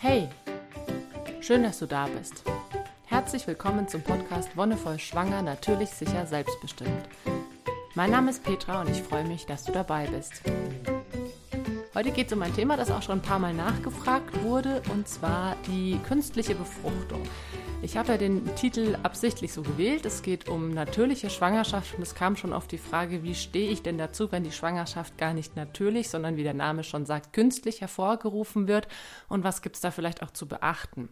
Hey, schön, dass du da bist. Herzlich willkommen zum Podcast Wonnevoll Schwanger, natürlich, sicher, selbstbestimmt. Mein Name ist Petra und ich freue mich, dass du dabei bist. Heute geht es um ein Thema, das auch schon ein paar Mal nachgefragt wurde, und zwar die künstliche Befruchtung. Ich habe ja den Titel absichtlich so gewählt. Es geht um natürliche Schwangerschaft und es kam schon auf die Frage, wie stehe ich denn dazu, wenn die Schwangerschaft gar nicht natürlich, sondern wie der Name schon sagt, künstlich hervorgerufen wird und was gibt es da vielleicht auch zu beachten.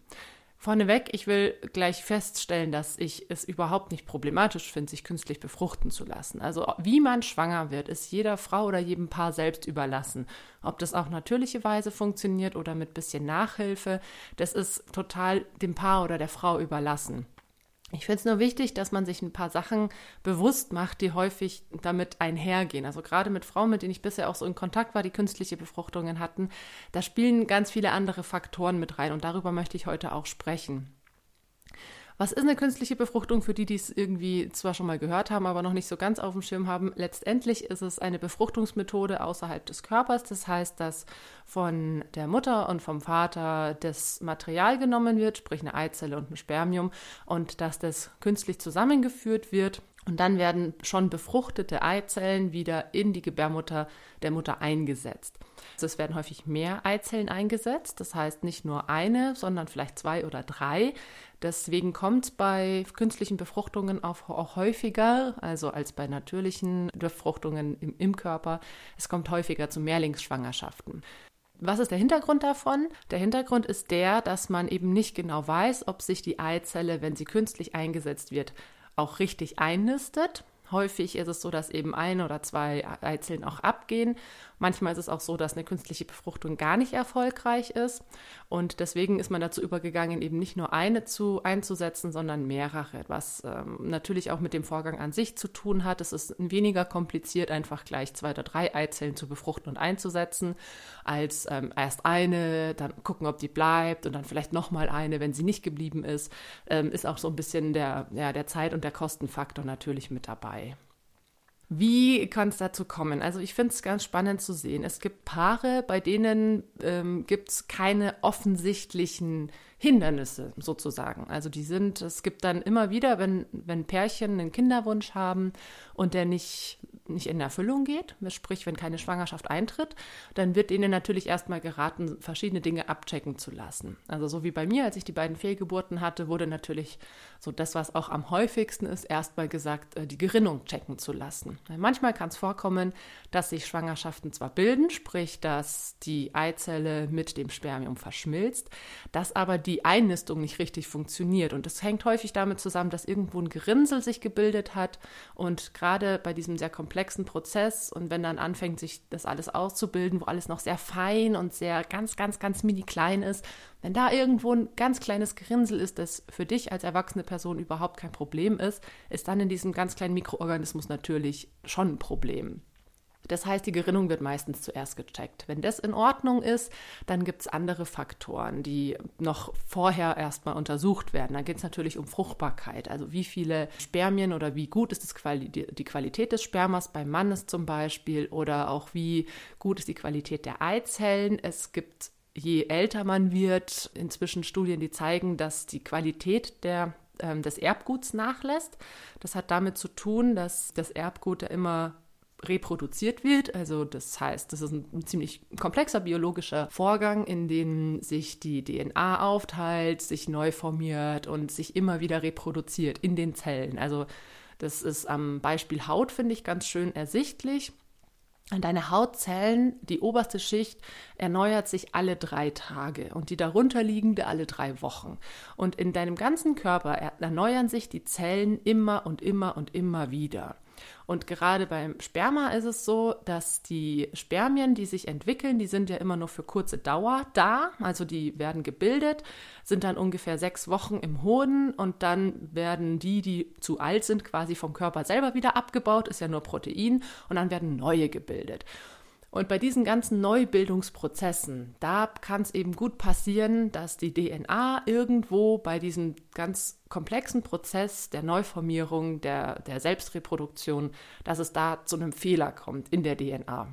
Vorneweg, ich will gleich feststellen, dass ich es überhaupt nicht problematisch finde, sich künstlich befruchten zu lassen. Also wie man schwanger wird, ist jeder Frau oder jedem Paar selbst überlassen. Ob das auf natürliche Weise funktioniert oder mit bisschen Nachhilfe, das ist total dem Paar oder der Frau überlassen. Ich finde es nur wichtig, dass man sich ein paar Sachen bewusst macht, die häufig damit einhergehen. Also gerade mit Frauen, mit denen ich bisher auch so in Kontakt war, die künstliche Befruchtungen hatten, da spielen ganz viele andere Faktoren mit rein und darüber möchte ich heute auch sprechen. Was ist eine künstliche Befruchtung für die, die es irgendwie zwar schon mal gehört haben, aber noch nicht so ganz auf dem Schirm haben? Letztendlich ist es eine Befruchtungsmethode außerhalb des Körpers. Das heißt, dass von der Mutter und vom Vater das Material genommen wird, sprich eine Eizelle und ein Spermium, und dass das künstlich zusammengeführt wird und dann werden schon befruchtete Eizellen wieder in die Gebärmutter der Mutter eingesetzt. Also es werden häufig mehr Eizellen eingesetzt, das heißt nicht nur eine, sondern vielleicht zwei oder drei. Deswegen kommt bei künstlichen Befruchtungen auch, auch häufiger, also als bei natürlichen Befruchtungen im, im Körper, es kommt häufiger zu Mehrlingsschwangerschaften. Was ist der Hintergrund davon? Der Hintergrund ist der, dass man eben nicht genau weiß, ob sich die Eizelle, wenn sie künstlich eingesetzt wird, auch richtig einnistet. Häufig ist es so, dass eben ein oder zwei Eizellen auch abgehen Manchmal ist es auch so, dass eine künstliche Befruchtung gar nicht erfolgreich ist. Und deswegen ist man dazu übergegangen, eben nicht nur eine zu, einzusetzen, sondern mehrere, was ähm, natürlich auch mit dem Vorgang an sich zu tun hat. Es ist weniger kompliziert, einfach gleich zwei oder drei Eizellen zu befruchten und einzusetzen, als ähm, erst eine, dann gucken, ob die bleibt und dann vielleicht nochmal eine, wenn sie nicht geblieben ist. Ähm, ist auch so ein bisschen der, ja, der Zeit- und der Kostenfaktor natürlich mit dabei. Wie kann es dazu kommen? Also ich finde es ganz spannend zu sehen. Es gibt Paare, bei denen ähm, gibt es keine offensichtlichen Hindernisse sozusagen. Also die sind, es gibt dann immer wieder, wenn, wenn Pärchen einen Kinderwunsch haben und der nicht nicht in Erfüllung geht, sprich wenn keine Schwangerschaft eintritt, dann wird ihnen natürlich erstmal geraten, verschiedene Dinge abchecken zu lassen. Also so wie bei mir, als ich die beiden Fehlgeburten hatte, wurde natürlich so das, was auch am häufigsten ist, erstmal gesagt, äh, die Gerinnung checken zu lassen. Manchmal kann es vorkommen, dass sich Schwangerschaften zwar bilden, sprich, dass die Eizelle mit dem Spermium verschmilzt, dass aber die Einnistung nicht richtig funktioniert. Und das hängt häufig damit zusammen, dass irgendwo ein Gerinnsel sich gebildet hat und gerade bei diesem sehr komplexen komplexen Prozess und wenn dann anfängt, sich das alles auszubilden, wo alles noch sehr fein und sehr ganz, ganz, ganz mini klein ist, wenn da irgendwo ein ganz kleines Gerinnsel ist, das für dich als erwachsene Person überhaupt kein Problem ist, ist dann in diesem ganz kleinen Mikroorganismus natürlich schon ein Problem. Das heißt, die Gerinnung wird meistens zuerst gecheckt. Wenn das in Ordnung ist, dann gibt es andere Faktoren, die noch vorher erstmal untersucht werden. Dann geht es natürlich um Fruchtbarkeit, also wie viele Spermien oder wie gut ist Quali die Qualität des Spermas beim Mann ist zum Beispiel oder auch wie gut ist die Qualität der Eizellen. Es gibt je älter man wird, inzwischen Studien, die zeigen, dass die Qualität der ähm, des Erbguts nachlässt. Das hat damit zu tun, dass das Erbgut ja immer reproduziert wird. Also das heißt, das ist ein, ziemlich komplexer biologischer Vorgang, in dem sich die DNA aufteilt, sich neu formiert und sich immer wieder reproduziert in den Zellen. Also das ist am Beispiel Haut, finde ich, ganz schön ersichtlich. Deine Hautzellen, die oberste Schicht, erneuert sich alle drei Tage und die darunterliegende alle drei Wochen. Und in deinem ganzen Körper erneuern sich die Zellen immer und immer und immer wieder. Und gerade beim Sperma ist es so, dass die Spermien, die sich entwickeln, die sind ja immer nur für kurze Dauer da. Also die werden gebildet, sind dann ungefähr sechs Wochen im Hoden und dann werden die, die zu alt sind, quasi vom Körper selber wieder abgebaut, ist ja nur Protein und dann werden neue gebildet. Und bei diesen ganzen Neubildungsprozessen, da kann es eben gut passieren, dass die DNA irgendwo bei diesem ganz komplexen Prozess der Neuformierung, der, der Selbstreproduktion, dass es da zu einem Fehler kommt in der DNA.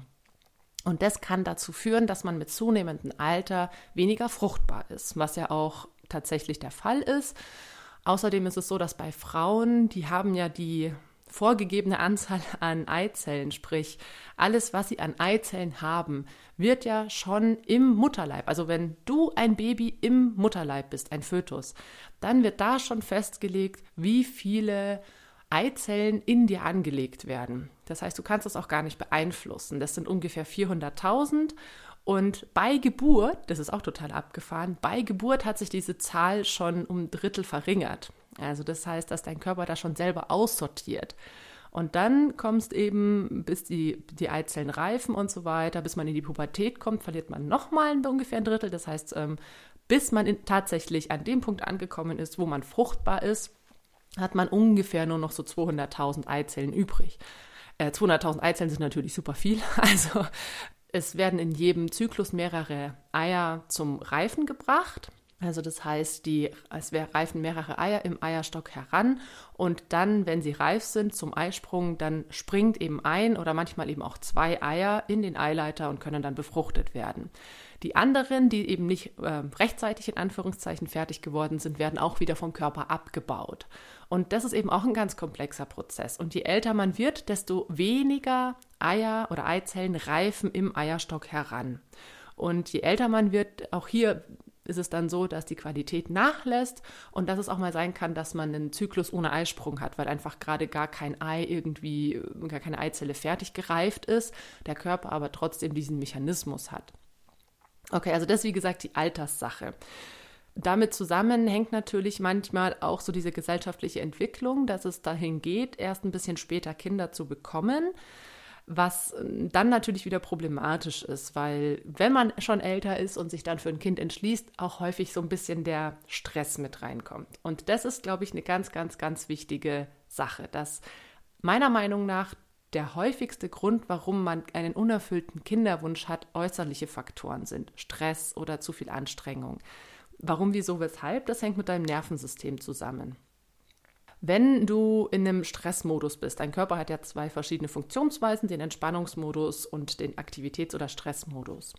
Und das kann dazu führen, dass man mit zunehmendem Alter weniger fruchtbar ist, was ja auch tatsächlich der Fall ist. Außerdem ist es so, dass bei Frauen, die haben ja die vorgegebene Anzahl an Eizellen, sprich alles, was sie an Eizellen haben, wird ja schon im Mutterleib, also wenn du ein Baby im Mutterleib bist, ein Fötus, dann wird da schon festgelegt, wie viele Eizellen in dir angelegt werden. Das heißt, du kannst das auch gar nicht beeinflussen. Das sind ungefähr 400.000 und bei Geburt, das ist auch total abgefahren, bei Geburt hat sich diese Zahl schon um ein Drittel verringert. Also das heißt, dass dein Körper da schon selber aussortiert. Und dann kommst eben, bis die, die Eizellen reifen und so weiter, bis man in die Pubertät kommt, verliert man nochmal ungefähr ein Drittel. Das heißt, ähm, bis man in, tatsächlich an dem Punkt angekommen ist, wo man fruchtbar ist, hat man ungefähr nur noch so 200.000 Eizellen übrig. Äh, 200.000 Eizellen sind natürlich super viel. Also es werden in jedem Zyklus mehrere Eier zum Reifen gebracht. Also das heißt, die, es reifen mehrere Eier im Eierstock heran und dann, wenn sie reif sind zum Eisprung, dann springt eben ein oder manchmal eben auch zwei Eier in den Eileiter und können dann befruchtet werden. Die anderen, die eben nicht äh, rechtzeitig in Anführungszeichen fertig geworden sind, werden auch wieder vom Körper abgebaut. Und das ist eben auch ein ganz komplexer Prozess. Und je älter man wird, desto weniger Eier oder Eizellen reifen im Eierstock heran. Und je älter man wird, auch hier ist es dann so, dass die Qualität nachlässt und dass es auch mal sein kann, dass man einen Zyklus ohne Eisprung hat, weil einfach gerade gar kein Ei irgendwie, gar keine Eizelle fertig gereift ist, der Körper aber trotzdem diesen Mechanismus hat. Okay, also das ist wie gesagt die Alterssache. Damit zusammenhängt natürlich manchmal auch so diese gesellschaftliche Entwicklung, dass es dahin geht, erst ein bisschen später Kinder zu bekommen, was dann natürlich wieder problematisch ist, weil wenn man schon älter ist und sich dann für ein Kind entschließt, auch häufig so ein bisschen der Stress mit reinkommt. Und das ist, glaube ich, eine ganz, ganz, ganz wichtige Sache, dass meiner Meinung nach der häufigste Grund, warum man einen unerfüllten Kinderwunsch hat, äußerliche Faktoren sind. Stress oder zu viel Anstrengung. Warum, wieso, weshalb? Das hängt mit deinem Nervensystem zusammen. Wenn du in einem Stressmodus bist, dein Körper hat ja zwei verschiedene Funktionsweisen, den Entspannungsmodus und den Aktivitäts- oder Stressmodus.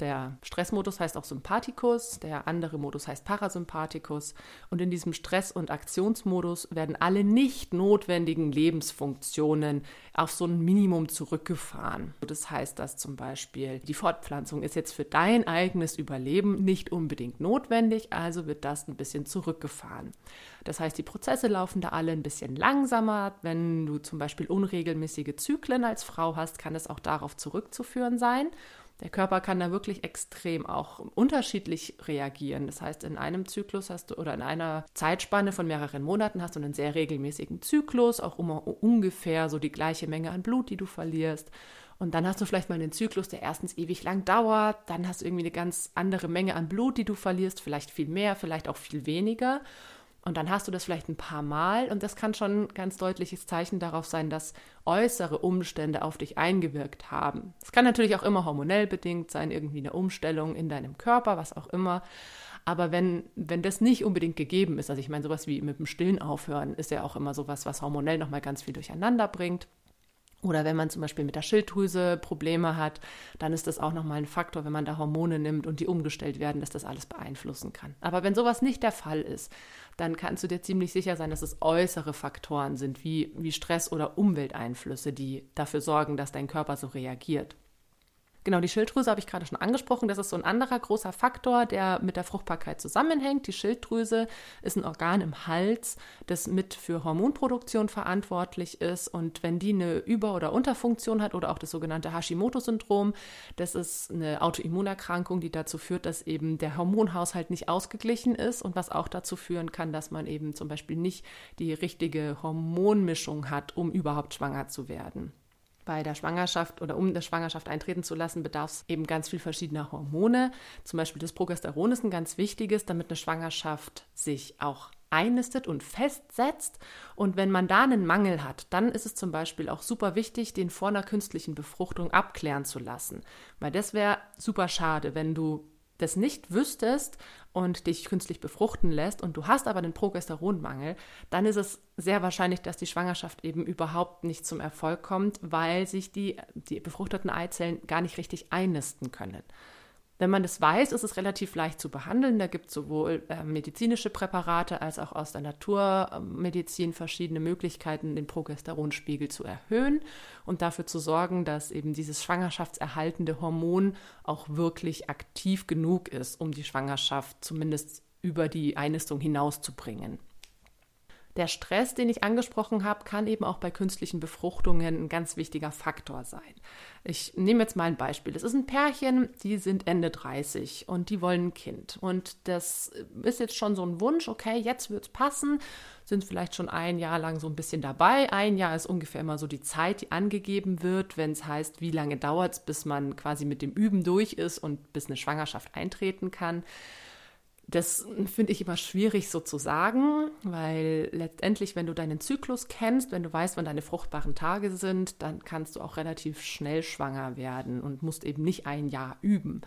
Der Stressmodus heißt auch Sympathikus, der andere Modus heißt Parasympathikus. Und in diesem Stress- und Aktionsmodus werden alle nicht notwendigen Lebensfunktionen auf so ein Minimum zurückgefahren. Das heißt, dass zum Beispiel die Fortpflanzung ist jetzt für dein eigenes Überleben nicht unbedingt notwendig, also wird das ein bisschen zurückgefahren. Das heißt, die Prozesse laufen da alle ein bisschen langsamer. Wenn du zum Beispiel unregelmäßige Zyklen als Frau hast, kann es auch darauf zurückzuführen sein. Der Körper kann da wirklich extrem auch unterschiedlich reagieren. Das heißt, in einem Zyklus hast du oder in einer Zeitspanne von mehreren Monaten hast du einen sehr regelmäßigen Zyklus, auch immer ungefähr so die gleiche Menge an Blut, die du verlierst. Und dann hast du vielleicht mal einen Zyklus, der erstens ewig lang dauert, dann hast du irgendwie eine ganz andere Menge an Blut, die du verlierst, vielleicht viel mehr, vielleicht auch viel weniger. Und dann hast du das vielleicht ein paar Mal und das kann schon ein ganz deutliches Zeichen darauf sein, dass äußere Umstände auf dich eingewirkt haben. Es kann natürlich auch immer hormonell bedingt sein, irgendwie eine Umstellung in deinem Körper, was auch immer. Aber wenn, wenn das nicht unbedingt gegeben ist, also ich meine, sowas wie mit dem Stillen aufhören, ist ja auch immer sowas, was hormonell nochmal ganz viel durcheinander bringt. Oder wenn man zum Beispiel mit der Schilddrüse Probleme hat, dann ist das auch nochmal ein Faktor, wenn man da Hormone nimmt und die umgestellt werden, dass das alles beeinflussen kann. Aber wenn sowas nicht der Fall ist, dann kannst du dir ziemlich sicher sein, dass es äußere Faktoren sind, wie, wie Stress oder Umwelteinflüsse, die dafür sorgen, dass dein Körper so reagiert. Genau, die Schilddrüse habe ich gerade schon angesprochen. Das ist so ein anderer großer Faktor, der mit der Fruchtbarkeit zusammenhängt. Die Schilddrüse ist ein Organ im Hals, das mit für Hormonproduktion verantwortlich ist. Und wenn die eine Über- oder Unterfunktion hat oder auch das sogenannte Hashimoto-Syndrom, das ist eine Autoimmunerkrankung, die dazu führt, dass eben der Hormonhaushalt nicht ausgeglichen ist und was auch dazu führen kann, dass man eben zum Beispiel nicht die richtige Hormonmischung hat, um überhaupt schwanger zu werden bei der Schwangerschaft oder um der Schwangerschaft eintreten zu lassen, bedarf es eben ganz viel verschiedener Hormone. Zum Beispiel das Progesteron ist ein ganz wichtiges, damit eine Schwangerschaft sich auch einnistet und festsetzt. Und wenn man da einen Mangel hat, dann ist es zum Beispiel auch super wichtig, den vor einer künstlichen Befruchtung abklären zu lassen. Weil das wäre super schade, wenn du das nicht wüsstest und dich künstlich befruchten lässt und du hast aber einen Progesteronmangel, dann ist es sehr wahrscheinlich, dass die Schwangerschaft eben überhaupt nicht zum Erfolg kommt, weil sich die, die befruchteten Eizellen gar nicht richtig einnisten können. Wenn man das weiß, ist es relativ leicht zu behandeln. Da gibt es sowohl äh, medizinische Präparate als auch aus der Naturmedizin verschiedene Möglichkeiten, den Progesteronspiegel zu erhöhen und dafür zu sorgen, dass eben dieses schwangerschaftserhaltende Hormon auch wirklich aktiv genug ist, um die Schwangerschaft zumindest über die Einnistung hinauszubringen. Der Stress, den ich angesprochen habe, kann eben auch bei künstlichen Befruchtungen ein ganz wichtiger Faktor sein. Ich nehme jetzt mal ein Beispiel. Das ist ein Pärchen, die sind Ende 30 und die wollen ein Kind. Und das ist jetzt schon so ein Wunsch, okay, jetzt wird es passen, sind vielleicht schon ein Jahr lang so ein bisschen dabei. Ein Jahr ist ungefähr immer so die Zeit, die angegeben wird, wenn es heißt, wie lange dauert es, bis man quasi mit dem Üben durch ist und bis eine Schwangerschaft eintreten kann. Das finde ich immer schwierig so zu sagen, weil letztendlich, wenn du deinen Zyklus kennst, wenn du weißt, wann deine fruchtbaren Tage sind, dann kannst du auch relativ schnell schwanger werden und musst eben nicht ein Jahr üben.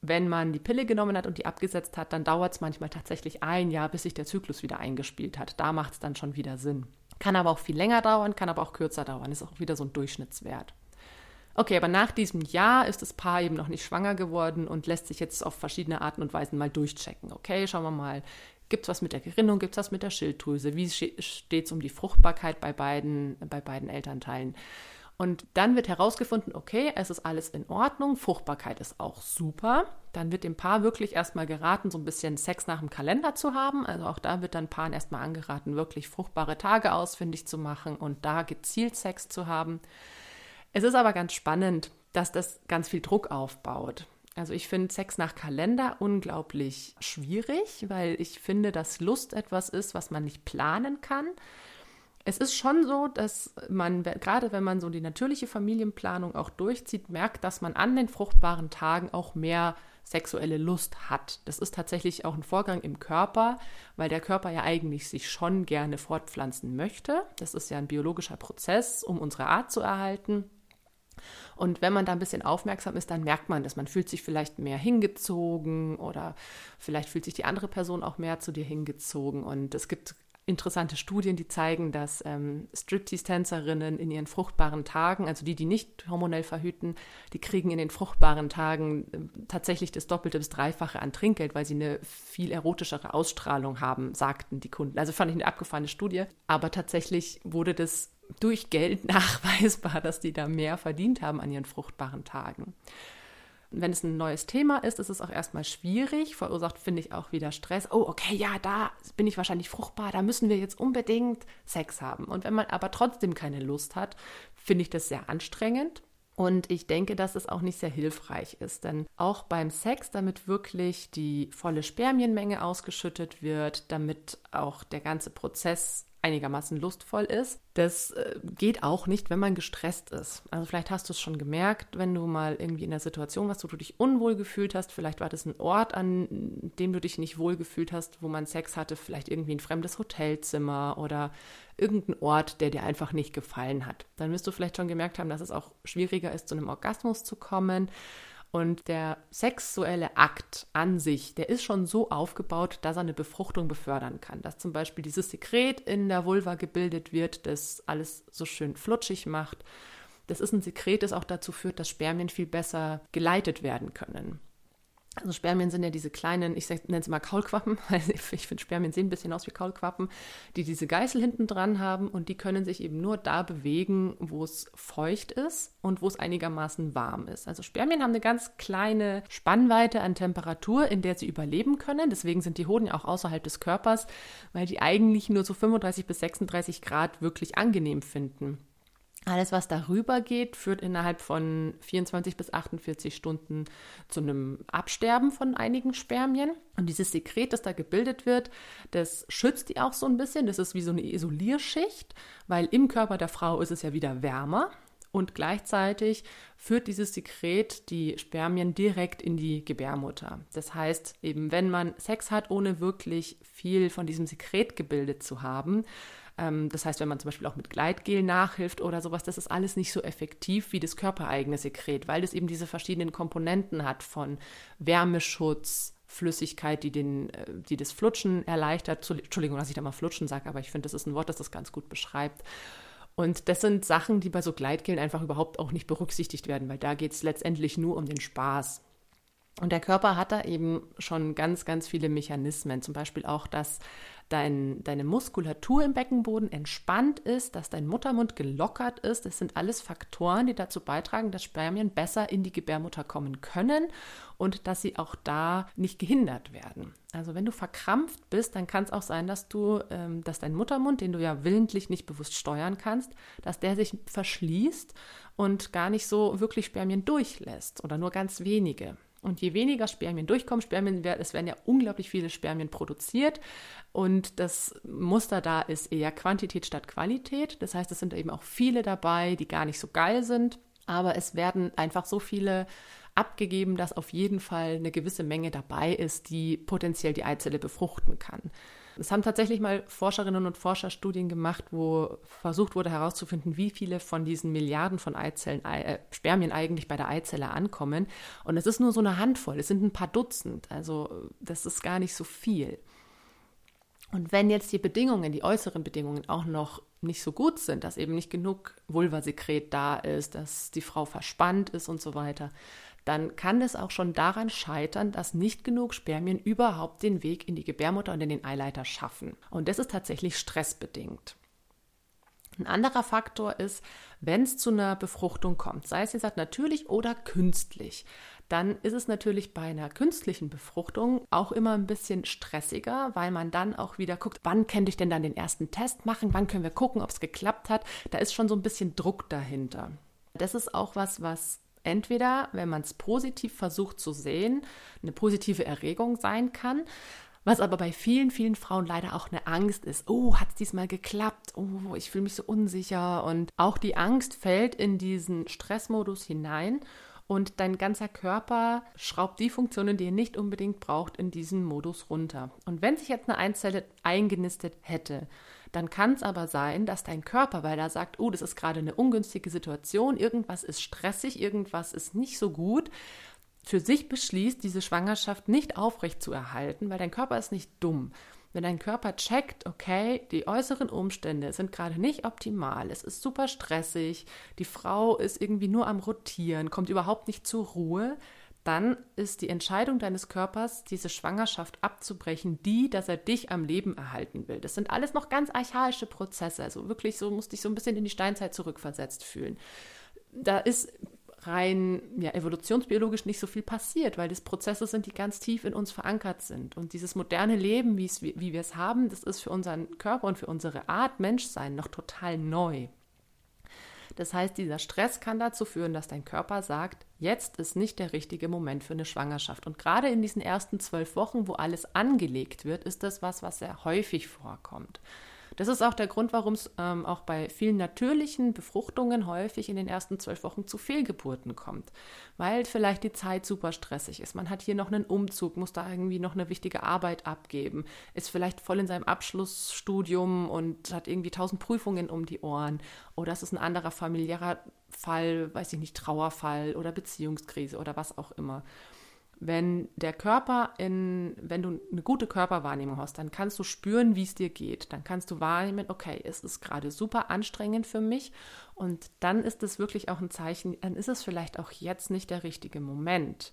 Wenn man die Pille genommen hat und die abgesetzt hat, dann dauert es manchmal tatsächlich ein Jahr, bis sich der Zyklus wieder eingespielt hat. Da macht es dann schon wieder Sinn. Kann aber auch viel länger dauern, kann aber auch kürzer dauern. Ist auch wieder so ein Durchschnittswert. Okay, aber nach diesem Jahr ist das Paar eben noch nicht schwanger geworden und lässt sich jetzt auf verschiedene Arten und Weisen mal durchchecken. Okay, schauen wir mal. Gibt es was mit der Gerinnung? Gibt es was mit der Schilddrüse? Wie steht es um die Fruchtbarkeit bei beiden, bei beiden Elternteilen? Und dann wird herausgefunden, okay, es ist alles in Ordnung, Fruchtbarkeit ist auch super. Dann wird dem Paar wirklich erstmal geraten, so ein bisschen Sex nach dem Kalender zu haben. Also auch da wird dann Paaren erstmal angeraten, wirklich fruchtbare Tage ausfindig zu machen und da gezielt Sex zu haben. Es ist aber ganz spannend, dass das ganz viel Druck aufbaut. Also ich finde Sex nach Kalender unglaublich schwierig, weil ich finde, dass Lust etwas ist, was man nicht planen kann. Es ist schon so, dass man, gerade wenn man so die natürliche Familienplanung auch durchzieht, merkt, dass man an den fruchtbaren Tagen auch mehr sexuelle Lust hat. Das ist tatsächlich auch ein Vorgang im Körper, weil der Körper ja eigentlich sich schon gerne fortpflanzen möchte. Das ist ja ein biologischer Prozess, um unsere Art zu erhalten. Und wenn man da ein bisschen aufmerksam ist, dann merkt man das. Man fühlt sich vielleicht mehr hingezogen oder vielleicht fühlt sich die andere Person auch mehr zu dir hingezogen. Und es gibt interessante Studien, die zeigen, dass ähm, Striptease-Tänzerinnen in ihren fruchtbaren Tagen, also die, die nicht hormonell verhüten, die kriegen in den fruchtbaren Tagen äh, tatsächlich das Doppelte bis Dreifache an Trinkgeld, weil sie eine viel erotischere Ausstrahlung haben, sagten die Kunden. Also fand ich eine abgefahrene Studie. Aber tatsächlich wurde das durch Geld nachweisbar, dass die da mehr verdient haben an ihren fruchtbaren Tagen. Wenn es ein neues Thema ist, ist es auch erstmal schwierig, verursacht, finde ich, auch wieder Stress. Oh, okay, ja, da bin ich wahrscheinlich fruchtbar, da müssen wir jetzt unbedingt Sex haben. Und wenn man aber trotzdem keine Lust hat, finde ich das sehr anstrengend. Und ich denke, dass es auch nicht sehr hilfreich ist, denn auch beim Sex, damit wirklich die volle Spermienmenge ausgeschüttet wird, damit auch der ganze Prozess einigermaßen lustvoll ist. Das äh, geht auch nicht, wenn man gestresst ist. Also vielleicht hast du es schon gemerkt, wenn du mal irgendwie in der Situation warst, wo du dich unwohl gefühlt hast. Vielleicht war das ein Ort, an dem du dich nicht wohl gefühlt hast, wo man Sex hatte. Vielleicht irgendwie ein fremdes Hotelzimmer oder irgendein Ort, der dir einfach nicht gefallen hat. Dann wirst du vielleicht schon gemerkt haben, dass es auch schwieriger ist, zu einem Orgasmus zu kommen. Und der sexuelle Akt an sich, der ist schon so aufgebaut, dass er eine Befruchtung befördern kann. Dass zum Beispiel dieses Sekret in der Vulva gebildet wird, das alles so schön flutschig macht. Das ist ein Sekret, das auch dazu führt, dass Spermien viel besser geleitet werden können. Also Spermien sind ja diese kleinen, ich nenne es mal Kaulquappen, weil ich finde Spermien sehen ein bisschen aus wie Kaulquappen, die diese Geißel hinten dran haben und die können sich eben nur da bewegen, wo es feucht ist und wo es einigermaßen warm ist. Also Spermien haben eine ganz kleine Spannweite an Temperatur, in der sie überleben können. Deswegen sind die Hoden auch außerhalb des Körpers, weil die eigentlich nur so 35 bis 36 Grad wirklich angenehm finden. Alles, was darüber geht, führt innerhalb von 24 bis 48 Stunden zu einem Absterben von einigen Spermien. Und dieses Sekret, das da gebildet wird, das schützt die auch so ein bisschen. Das ist wie so eine Isolierschicht, weil im Körper der Frau ist es ja wieder wärmer. und gleichzeitig führt dieses Sekret die Spermien direkt in die Gebärmutter. Das heißt, eben wenn man Sex hat, ohne wirklich viel von diesem Sekret gebildet zu haben, das heißt, wenn man zum Beispiel auch mit Gleitgel nachhilft oder sowas, das ist alles nicht so effektiv wie das körpereigene Sekret, weil es eben diese verschiedenen Komponenten hat von Wärmeschutz, Flüssigkeit, die, den, äh, die das Flutschen erleichtert. Entschuldigung, dass ich da mal Flutschen sage, aber ich finde, das ist ein Wort, das das ganz gut beschreibt. Und das sind Sachen, die bei so Gleitgelen einfach überhaupt auch nicht berücksichtigt werden, weil da geht es letztendlich nur um den Spaß. Und der Körper hat da eben schon ganz, ganz viele Mechanismen. Zum Beispiel auch, dass dein, deine Muskulatur im Beckenboden entspannt ist, dass dein Muttermund gelockert ist. Das sind alles Faktoren, die dazu beitragen, dass Spermien besser in die Gebärmutter kommen können und dass sie auch da nicht gehindert werden. Also wenn du verkrampft bist, dann kann es auch sein, dass du, ähm, dass dein Muttermund, den du ja willentlich nicht bewusst steuern kannst, dass der sich verschließt und gar nicht so wirklich Spermien durchlässt oder nur ganz wenige. Und je weniger Spermien durchkommen, Spermien, es werden ja unglaublich viele Spermien produziert. Und das Muster da ist eher Quantität statt Qualität. Das heißt, es sind eben auch viele dabei, die gar nicht so geil sind. Aber es werden einfach so viele abgegeben, dass auf jeden Fall eine gewisse Menge dabei ist, die potenziell die Eizelle befruchten kann. Es haben tatsächlich mal Forscherinnen und Forscher Studien gemacht, wo versucht wurde herauszufinden, wie viele von diesen Milliarden von Eizellen, äh, Spermien eigentlich bei der Eizelle ankommen. Und es ist nur so eine Handvoll, es sind ein paar Dutzend. Also das ist gar nicht so viel. Und wenn jetzt die Bedingungen, die äußeren Bedingungen auch noch nicht so gut sind, dass eben nicht genug Vulvasekret da ist, dass die Frau verspannt ist und so weiter, dann kann es auch schon daran scheitern, dass nicht genug Spermien überhaupt den Weg in die Gebärmutter und in den Eileiter schaffen. Und das ist tatsächlich stressbedingt. Ein anderer Faktor ist, wenn es zu einer Befruchtung kommt, sei es jetzt natürlich oder künstlich, dann ist es natürlich bei einer künstlichen Befruchtung auch immer ein bisschen stressiger, weil man dann auch wieder guckt, wann könnte ich denn dann den ersten Test machen, wann können wir gucken, ob es geklappt hat. Da ist schon so ein bisschen Druck dahinter. Das ist auch was, was entweder, wenn man es positiv versucht zu sehen, eine positive Erregung sein kann, was aber bei vielen, vielen Frauen leider auch eine Angst ist. Oh, hat es diesmal geklappt? Oh, ich fühle mich so unsicher. Und auch die Angst fällt in diesen Stressmodus hinein und dein ganzer Körper schraubt die Funktionen, die er nicht unbedingt braucht, in diesen Modus runter. Und wenn sich jetzt eine Einzelle eingenistet hätte, dann kann es aber sein, dass dein Körper, weil er sagt, oh, das ist gerade eine ungünstige Situation, irgendwas ist stressig, irgendwas ist nicht so gut, für sich beschließt, diese Schwangerschaft nicht aufrecht zu erhalten, weil dein Körper ist nicht dumm. Wenn dein Körper checkt, okay, die äußeren Umstände sind gerade nicht optimal, es ist super stressig, die Frau ist irgendwie nur am Rotieren, kommt überhaupt nicht zur Ruhe, dann ist die Entscheidung deines Körpers, diese Schwangerschaft abzubrechen, die, dass er dich am Leben erhalten will. Das sind alles noch ganz archaische Prozesse. Also wirklich so musste ich so ein bisschen in die Steinzeit zurückversetzt fühlen. Da ist rein ja, evolutionsbiologisch nicht so viel passiert, weil das Prozesse sind, die ganz tief in uns verankert sind. Und dieses moderne Leben, wie wir es haben, das ist für unseren Körper und für unsere Art Menschsein noch total neu. Das heißt, dieser Stress kann dazu führen, dass dein Körper sagt, jetzt ist nicht der richtige Moment für eine Schwangerschaft. Und gerade in diesen ersten zwölf Wochen, wo alles angelegt wird, ist das was, was sehr häufig vorkommt. Das ist auch der Grund, warum es ähm, auch bei vielen natürlichen Befruchtungen häufig in den ersten zwölf Wochen zu Fehlgeburten kommt, weil vielleicht die Zeit super stressig ist. Man hat hier noch einen Umzug, muss da irgendwie noch eine wichtige Arbeit abgeben, ist vielleicht voll in seinem Abschlussstudium und hat irgendwie tausend Prüfungen um die Ohren oder es ist ein anderer familiärer Fall, weiß ich nicht, Trauerfall oder Beziehungskrise oder was auch immer wenn der Körper in, wenn du eine gute Körperwahrnehmung hast, dann kannst du spüren, wie es dir geht. Dann kannst du wahrnehmen, okay, es ist gerade super anstrengend für mich und dann ist es wirklich auch ein Zeichen, dann ist es vielleicht auch jetzt nicht der richtige Moment.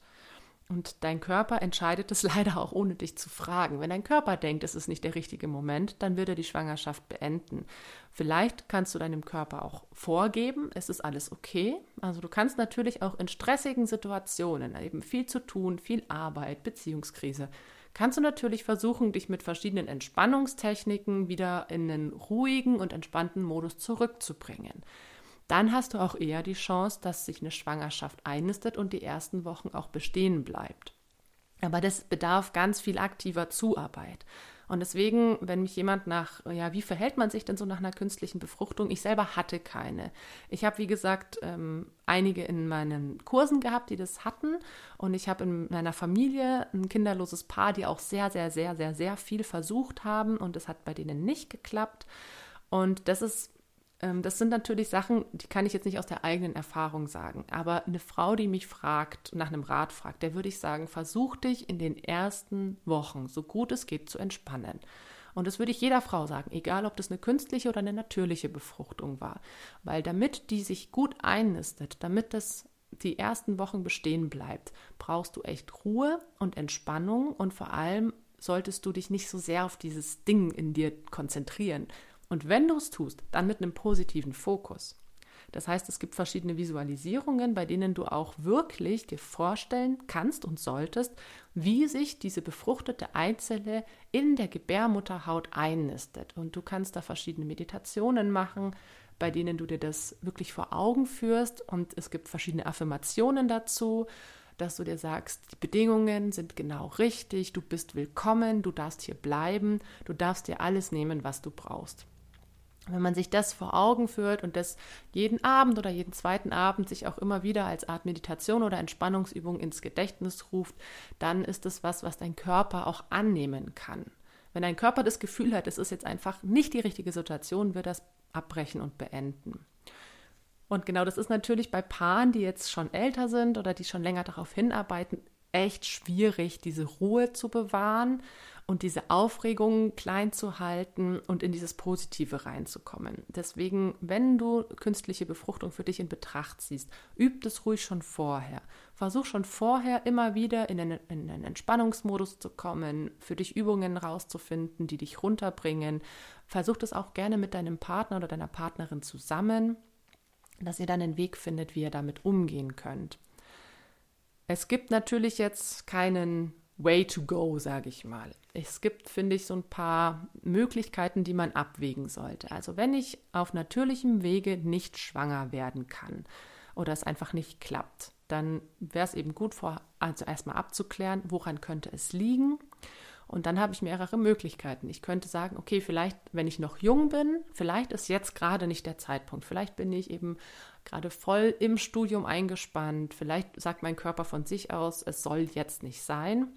Und dein Körper entscheidet es leider auch ohne dich zu fragen. Wenn dein Körper denkt, es ist nicht der richtige Moment, dann wird er die Schwangerschaft beenden. Vielleicht kannst du deinem Körper auch vorgeben, es ist alles okay. Also du kannst natürlich auch in stressigen Situationen, eben viel zu tun, viel Arbeit, Beziehungskrise, kannst du natürlich versuchen, dich mit verschiedenen Entspannungstechniken wieder in einen ruhigen und entspannten Modus zurückzubringen dann hast du auch eher die Chance, dass sich eine Schwangerschaft einnistet und die ersten Wochen auch bestehen bleibt. Aber das bedarf ganz viel aktiver Zuarbeit. Und deswegen, wenn mich jemand nach, ja, wie verhält man sich denn so nach einer künstlichen Befruchtung? Ich selber hatte keine. Ich habe, wie gesagt, ähm, einige in meinen Kursen gehabt, die das hatten. Und ich habe in meiner Familie ein kinderloses Paar, die auch sehr, sehr, sehr, sehr, sehr viel versucht haben. Und es hat bei denen nicht geklappt. Und das ist das sind natürlich Sachen, die kann ich jetzt nicht aus der eigenen Erfahrung sagen. Aber eine Frau, die mich fragt, nach einem Rat fragt, der würde ich sagen, versuch dich in den ersten Wochen, so gut es geht, zu entspannen. Und das würde ich jeder Frau sagen, egal ob das eine künstliche oder eine natürliche Befruchtung war. Weil damit die sich gut einnistet, damit das die ersten Wochen bestehen bleibt, brauchst du echt Ruhe und Entspannung und vor allem solltest du dich nicht so sehr auf dieses Ding in dir konzentrieren, und wenn du es tust, dann mit einem positiven Fokus. Das heißt, es gibt verschiedene Visualisierungen, bei denen du auch wirklich dir vorstellen kannst und solltest, wie sich diese befruchtete Eizelle in der Gebärmutterhaut einnistet. Und du kannst da verschiedene Meditationen machen, bei denen du dir das wirklich vor Augen führst. Und es gibt verschiedene Affirmationen dazu, dass du dir sagst, die Bedingungen sind genau richtig, du bist willkommen, du darfst hier bleiben, du darfst dir alles nehmen, was du brauchst. Wenn man sich das vor Augen führt und das jeden Abend oder jeden zweiten Abend sich auch immer wieder als Art Meditation oder Entspannungsübung ins Gedächtnis ruft, dann ist es was, was dein Körper auch annehmen kann. Wenn dein Körper das Gefühl hat, es ist jetzt einfach nicht die richtige Situation, wird das abbrechen und beenden. Und genau das ist natürlich bei Paaren, die jetzt schon älter sind oder die schon länger darauf hinarbeiten, echt schwierig, diese Ruhe zu bewahren und diese Aufregung klein zu halten und in dieses Positive reinzukommen. Deswegen, wenn du künstliche Befruchtung für dich in Betracht ziehst, üb es ruhig schon vorher. Versuch schon vorher immer wieder in einen, in einen Entspannungsmodus zu kommen, für dich Übungen rauszufinden, die dich runterbringen. Versuch das auch gerne mit deinem Partner oder deiner Partnerin zusammen, dass ihr dann einen Weg findet, wie ihr damit umgehen könnt. Es gibt natürlich jetzt keinen Way to go, sage ich mal. Es gibt, finde ich, so ein paar Möglichkeiten, die man abwägen sollte. Also wenn ich auf natürlichem Wege nicht schwanger werden kann oder es einfach nicht klappt, dann wäre es eben gut, vor, also erstmal abzuklären, woran könnte es liegen. Und dann habe ich mehrere Möglichkeiten. Ich könnte sagen, okay, vielleicht, wenn ich noch jung bin, vielleicht ist jetzt gerade nicht der Zeitpunkt. Vielleicht bin ich eben gerade voll im Studium eingespannt. Vielleicht sagt mein Körper von sich aus, es soll jetzt nicht sein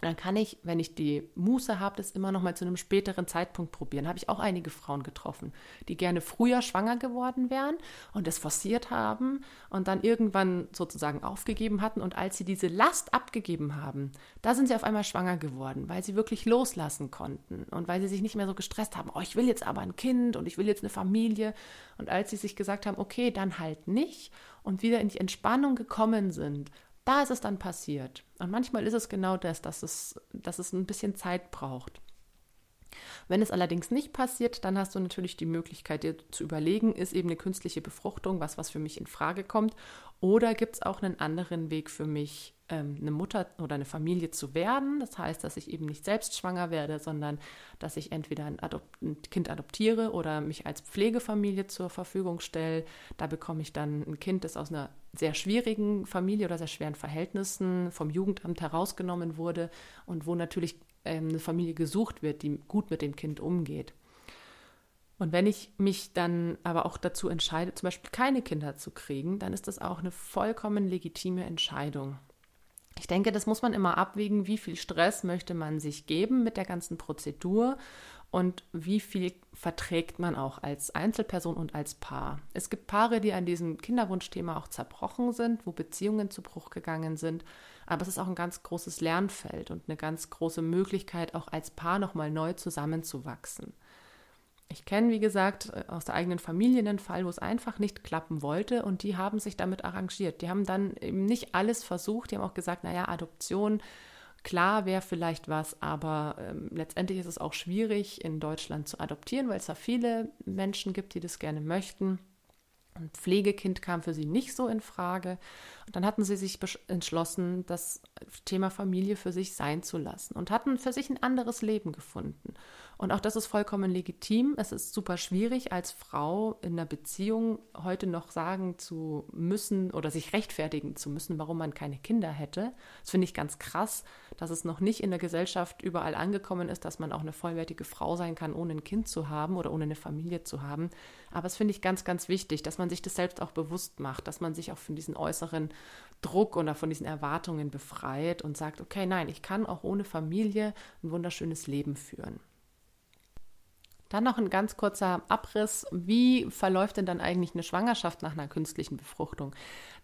dann kann ich, wenn ich die Muße habe, das immer noch mal zu einem späteren Zeitpunkt probieren. Habe ich auch einige Frauen getroffen, die gerne früher schwanger geworden wären und es forciert haben und dann irgendwann sozusagen aufgegeben hatten. Und als sie diese Last abgegeben haben, da sind sie auf einmal schwanger geworden, weil sie wirklich loslassen konnten und weil sie sich nicht mehr so gestresst haben. Oh, ich will jetzt aber ein Kind und ich will jetzt eine Familie. Und als sie sich gesagt haben, okay, dann halt nicht und wieder in die Entspannung gekommen sind da ist es dann passiert. Und manchmal ist es genau das, dass es, dass es ein bisschen Zeit braucht. Wenn es allerdings nicht passiert, dann hast du natürlich die Möglichkeit, dir zu überlegen, ist eben eine künstliche Befruchtung was, was für mich in Frage kommt, oder gibt es auch einen anderen Weg für mich, ähm, eine Mutter oder eine Familie zu werden? Das heißt, dass ich eben nicht selbst schwanger werde, sondern dass ich entweder ein, Adop ein Kind adoptiere oder mich als Pflegefamilie zur Verfügung stelle. Da bekomme ich dann ein Kind, das aus einer sehr schwierigen Familie oder sehr schweren Verhältnissen vom Jugendamt herausgenommen wurde und wo natürlich ähm, eine Familie gesucht wird, die gut mit dem Kind umgeht. Und wenn ich mich dann aber auch dazu entscheide, zum Beispiel keine Kinder zu kriegen, dann ist das auch eine vollkommen legitime Entscheidung. Ich denke, das muss man immer abwägen, wie viel Stress möchte man sich geben mit der ganzen Prozedur und wie viel verträgt man auch als Einzelperson und als Paar. Es gibt Paare, die an diesem Kinderwunschthema auch zerbrochen sind, wo Beziehungen zu Bruch gegangen sind, aber es ist auch ein ganz großes Lernfeld und eine ganz große Möglichkeit, auch als Paar nochmal neu zusammenzuwachsen. Ich kenne, wie gesagt, äh, aus der eigenen Familie einen Fall, wo es einfach nicht klappen wollte und die haben sich damit arrangiert. Die haben dann eben nicht alles versucht, die haben auch gesagt, naja, Adoption, klar wäre vielleicht was, aber ähm, letztendlich ist es auch schwierig, in Deutschland zu adoptieren, weil es da viele Menschen gibt, die das gerne möchten. Ein Pflegekind kam für sie nicht so in Frage. Und dann hatten sie sich entschlossen, das Thema Familie für sich sein zu lassen und hatten für sich ein anderes Leben gefunden. Und auch das ist vollkommen legitim. Es ist super schwierig, als Frau in einer Beziehung heute noch sagen zu müssen oder sich rechtfertigen zu müssen, warum man keine Kinder hätte. Das finde ich ganz krass, dass es noch nicht in der Gesellschaft überall angekommen ist, dass man auch eine vollwertige Frau sein kann, ohne ein Kind zu haben oder ohne eine Familie zu haben. Aber es finde ich ganz, ganz wichtig, dass man sich das selbst auch bewusst macht, dass man sich auch von diesen äußeren Druck oder von diesen Erwartungen befreit und sagt, okay, nein, ich kann auch ohne Familie ein wunderschönes Leben führen. Dann noch ein ganz kurzer Abriss. Wie verläuft denn dann eigentlich eine Schwangerschaft nach einer künstlichen Befruchtung?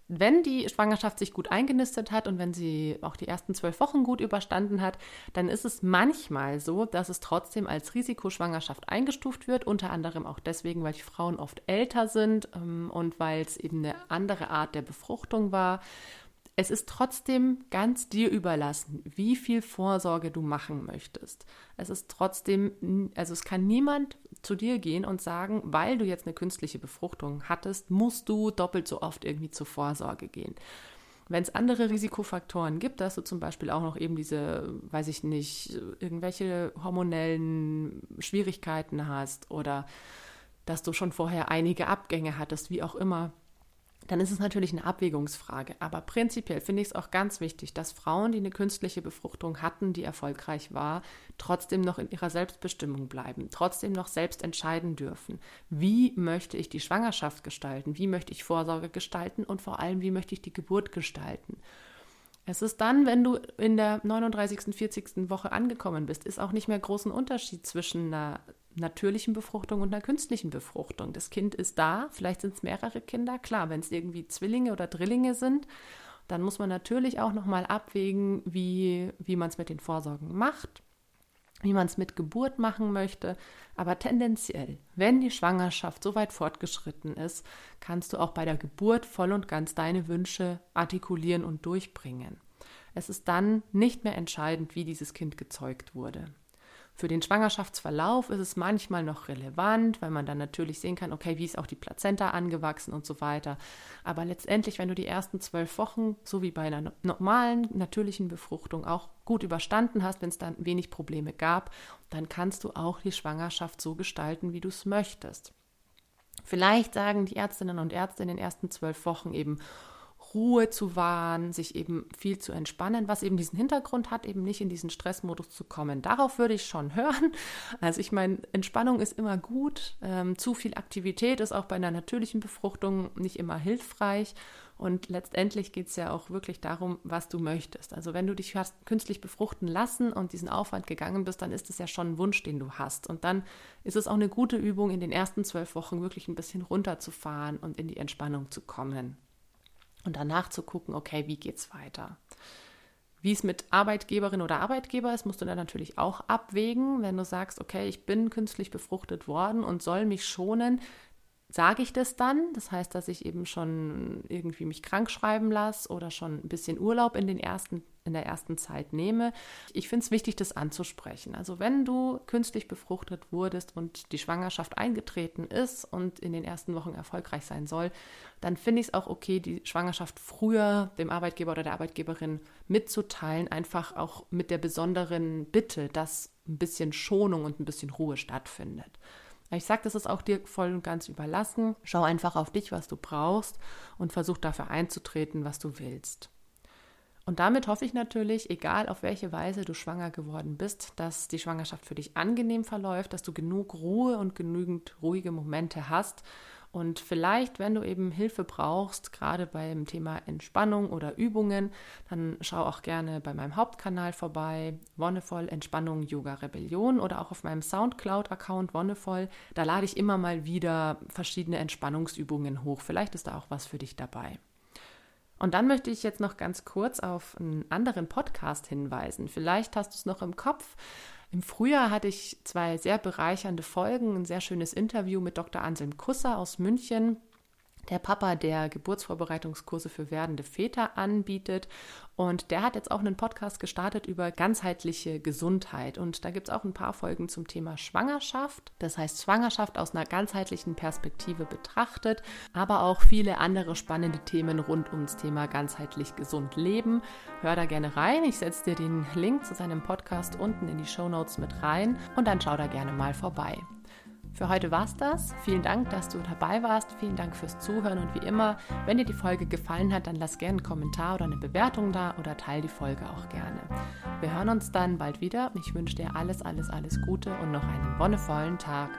Wenn die Schwangerschaft sich gut eingenistet hat und wenn sie auch die ersten zwölf Wochen gut überstanden hat, dann ist es manchmal so, dass es trotzdem als Risikoschwangerschaft eingestuft wird, unter anderem auch deswegen, weil die Frauen oft älter sind ähm, und weil es eben eine andere Art der Befruchtung war es ist trotzdem ganz dir überlassen, wie viel Vorsorge du machen möchtest. Es ist trotzdem, also es kann niemand zu dir gehen und sagen, weil du jetzt eine künstliche Befruchtung hattest, musst du doppelt so oft irgendwie zur Vorsorge gehen. Wenn es andere Risikofaktoren gibt, dass du zum Beispiel auch noch eben diese, weiß ich nicht, irgendwelche hormonellen Schwierigkeiten hast oder dass du schon vorher einige Abgänge hattest, wie auch immer, dann ist es natürlich eine Abwägungsfrage. Aber prinzipiell finde ich es auch ganz wichtig, dass Frauen, die eine künstliche Befruchtung hatten, die erfolgreich war, trotzdem noch in ihrer Selbstbestimmung bleiben, trotzdem noch selbst entscheiden dürfen. Wie möchte ich die Schwangerschaft gestalten? Wie möchte ich Vorsorge gestalten? Und vor allem, wie möchte ich die Geburt gestalten? Es ist dann, wenn du in der 39., 40. Woche angekommen bist, ist auch nicht mehr großen Unterschied zwischen einer natürlichen Befruchtung und einer künstlichen Befruchtung. Das Kind ist da, vielleicht sind es mehrere Kinder, klar, wenn es irgendwie Zwillinge oder Drillinge sind, dann muss man natürlich auch nochmal abwägen, wie, wie man es mit den Vorsorgen macht, wie man es mit Geburt machen möchte. Aber tendenziell, wenn die Schwangerschaft so weit fortgeschritten ist, kannst du auch bei der Geburt voll und ganz deine Wünsche artikulieren und durchbringen. Es ist dann nicht mehr entscheidend, wie dieses Kind gezeugt wurde. Für den Schwangerschaftsverlauf ist es manchmal noch relevant, weil man dann natürlich sehen kann, okay, wie ist auch die Plazenta angewachsen und so weiter. Aber letztendlich, wenn du die ersten zwölf Wochen, so wie bei einer normalen, natürlichen Befruchtung, auch gut überstanden hast, wenn es dann wenig Probleme gab, dann kannst du auch die Schwangerschaft so gestalten, wie du es möchtest. Vielleicht sagen die Ärztinnen und Ärzte in den ersten zwölf Wochen eben, Ruhe zu wahren, sich eben viel zu entspannen, was eben diesen Hintergrund hat, eben nicht in diesen Stressmodus zu kommen. Darauf würde ich schon hören. Also ich meine, Entspannung ist immer gut. Ähm, zu viel Aktivität ist auch bei einer natürlichen Befruchtung nicht immer hilfreich. Und letztendlich geht es ja auch wirklich darum, was du möchtest. Also wenn du dich hast künstlich befruchten lassen und diesen Aufwand gegangen bist, dann ist es ja schon ein Wunsch, den du hast. Und dann ist es auch eine gute Übung, in den ersten zwölf Wochen wirklich ein bisschen runterzufahren und in die Entspannung zu kommen und danach zu gucken, okay, wie geht's weiter? Wie es mit Arbeitgeberin oder Arbeitgeber ist, musst du dann natürlich auch abwägen. Wenn du sagst, okay, ich bin künstlich befruchtet worden und soll mich schonen, sage ich das dann. Das heißt, dass ich eben schon irgendwie mich krank schreiben lasse oder schon ein bisschen Urlaub in den ersten in der ersten Zeit nehme. Ich finde es wichtig, das anzusprechen. Also wenn du künstlich befruchtet wurdest und die Schwangerschaft eingetreten ist und in den ersten Wochen erfolgreich sein soll, dann finde ich es auch okay, die Schwangerschaft früher dem Arbeitgeber oder der Arbeitgeberin mitzuteilen, einfach auch mit der besonderen Bitte, dass ein bisschen Schonung und ein bisschen Ruhe stattfindet. Ich sage, das ist auch dir voll und ganz überlassen. Schau einfach auf dich, was du brauchst und versuch dafür einzutreten, was du willst. Und damit hoffe ich natürlich, egal auf welche Weise du schwanger geworden bist, dass die Schwangerschaft für dich angenehm verläuft, dass du genug Ruhe und genügend ruhige Momente hast. Und vielleicht, wenn du eben Hilfe brauchst, gerade beim Thema Entspannung oder Übungen, dann schau auch gerne bei meinem Hauptkanal vorbei, Wonnevoll Entspannung Yoga Rebellion oder auch auf meinem Soundcloud-Account Wonnevoll. Da lade ich immer mal wieder verschiedene Entspannungsübungen hoch. Vielleicht ist da auch was für dich dabei. Und dann möchte ich jetzt noch ganz kurz auf einen anderen Podcast hinweisen. Vielleicht hast du es noch im Kopf. Im Frühjahr hatte ich zwei sehr bereichernde Folgen, ein sehr schönes Interview mit Dr. Anselm Kusser aus München. Der Papa, der Geburtsvorbereitungskurse für werdende Väter anbietet. Und der hat jetzt auch einen Podcast gestartet über ganzheitliche Gesundheit. Und da gibt es auch ein paar Folgen zum Thema Schwangerschaft. Das heißt, Schwangerschaft aus einer ganzheitlichen Perspektive betrachtet, aber auch viele andere spannende Themen rund ums Thema ganzheitlich gesund leben. Hör da gerne rein. Ich setze dir den Link zu seinem Podcast unten in die Show Notes mit rein und dann schau da gerne mal vorbei. Für heute war's das. Vielen Dank, dass du dabei warst. Vielen Dank fürs Zuhören und wie immer, wenn dir die Folge gefallen hat, dann lass gerne einen Kommentar oder eine Bewertung da oder teile die Folge auch gerne. Wir hören uns dann bald wieder ich wünsche dir alles, alles, alles Gute und noch einen wonnevollen Tag.